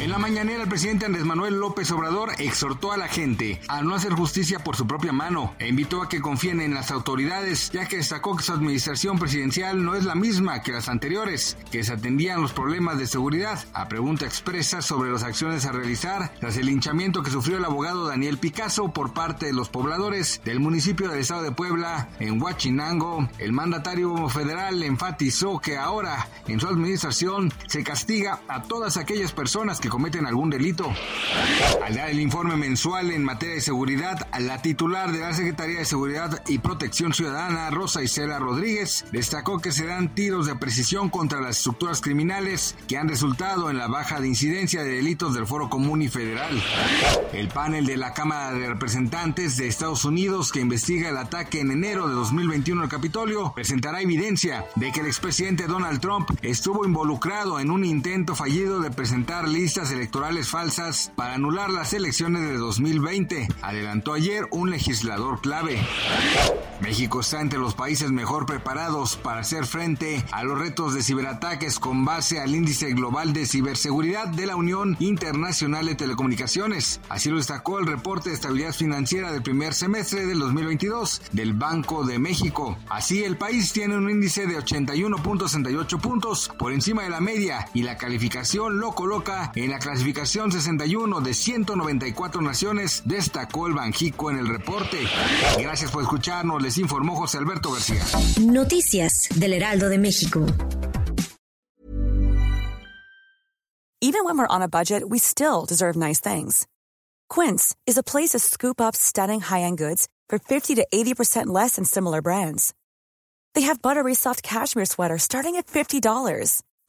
En la mañanera, el presidente Andrés Manuel López Obrador exhortó a la gente a no hacer justicia por su propia mano e invitó a que confíen en las autoridades, ya que destacó que su administración presidencial no es la misma que las anteriores, que se atendían los problemas de seguridad. A pregunta expresa sobre las acciones a realizar tras el linchamiento que sufrió el abogado Daniel Picasso por parte de los pobladores del municipio del estado de Puebla, en Huachinango, el mandatario federal enfatizó que ahora, en su administración, se castiga a todas aquellas personas que cometen algún delito. Al dar el informe mensual en materia de seguridad, la titular de la Secretaría de Seguridad y Protección Ciudadana, Rosa Isela Rodríguez, destacó que se dan tiros de precisión contra las estructuras criminales que han resultado en la baja de incidencia de delitos del Foro Común y Federal. El panel de la Cámara de Representantes de Estados Unidos que investiga el ataque en enero de 2021 al Capitolio presentará evidencia de que el expresidente Donald Trump estuvo involucrado en un intento fallido de presentar listas electorales falsas para anular las elecciones de 2020, adelantó ayer un legislador clave. México está entre los países mejor preparados para hacer frente a los retos de ciberataques con base al índice global de ciberseguridad de la Unión Internacional de Telecomunicaciones. Así lo destacó el reporte de estabilidad financiera del primer semestre del 2022 del Banco de México. Así, el país tiene un índice de 81.68 puntos por encima de la media y la calificación lo coloca en la clasificación 61 de 194 naciones, destacó el Banjico en el reporte. Gracias por escucharnos, les informó José Alberto García. Noticias del Heraldo de México. Even when we're on a budget, we still deserve nice things. Quince is a place to scoop up stunning high-end goods for 50 to 80% less than similar brands. They have buttery soft cashmere sweaters starting at $50,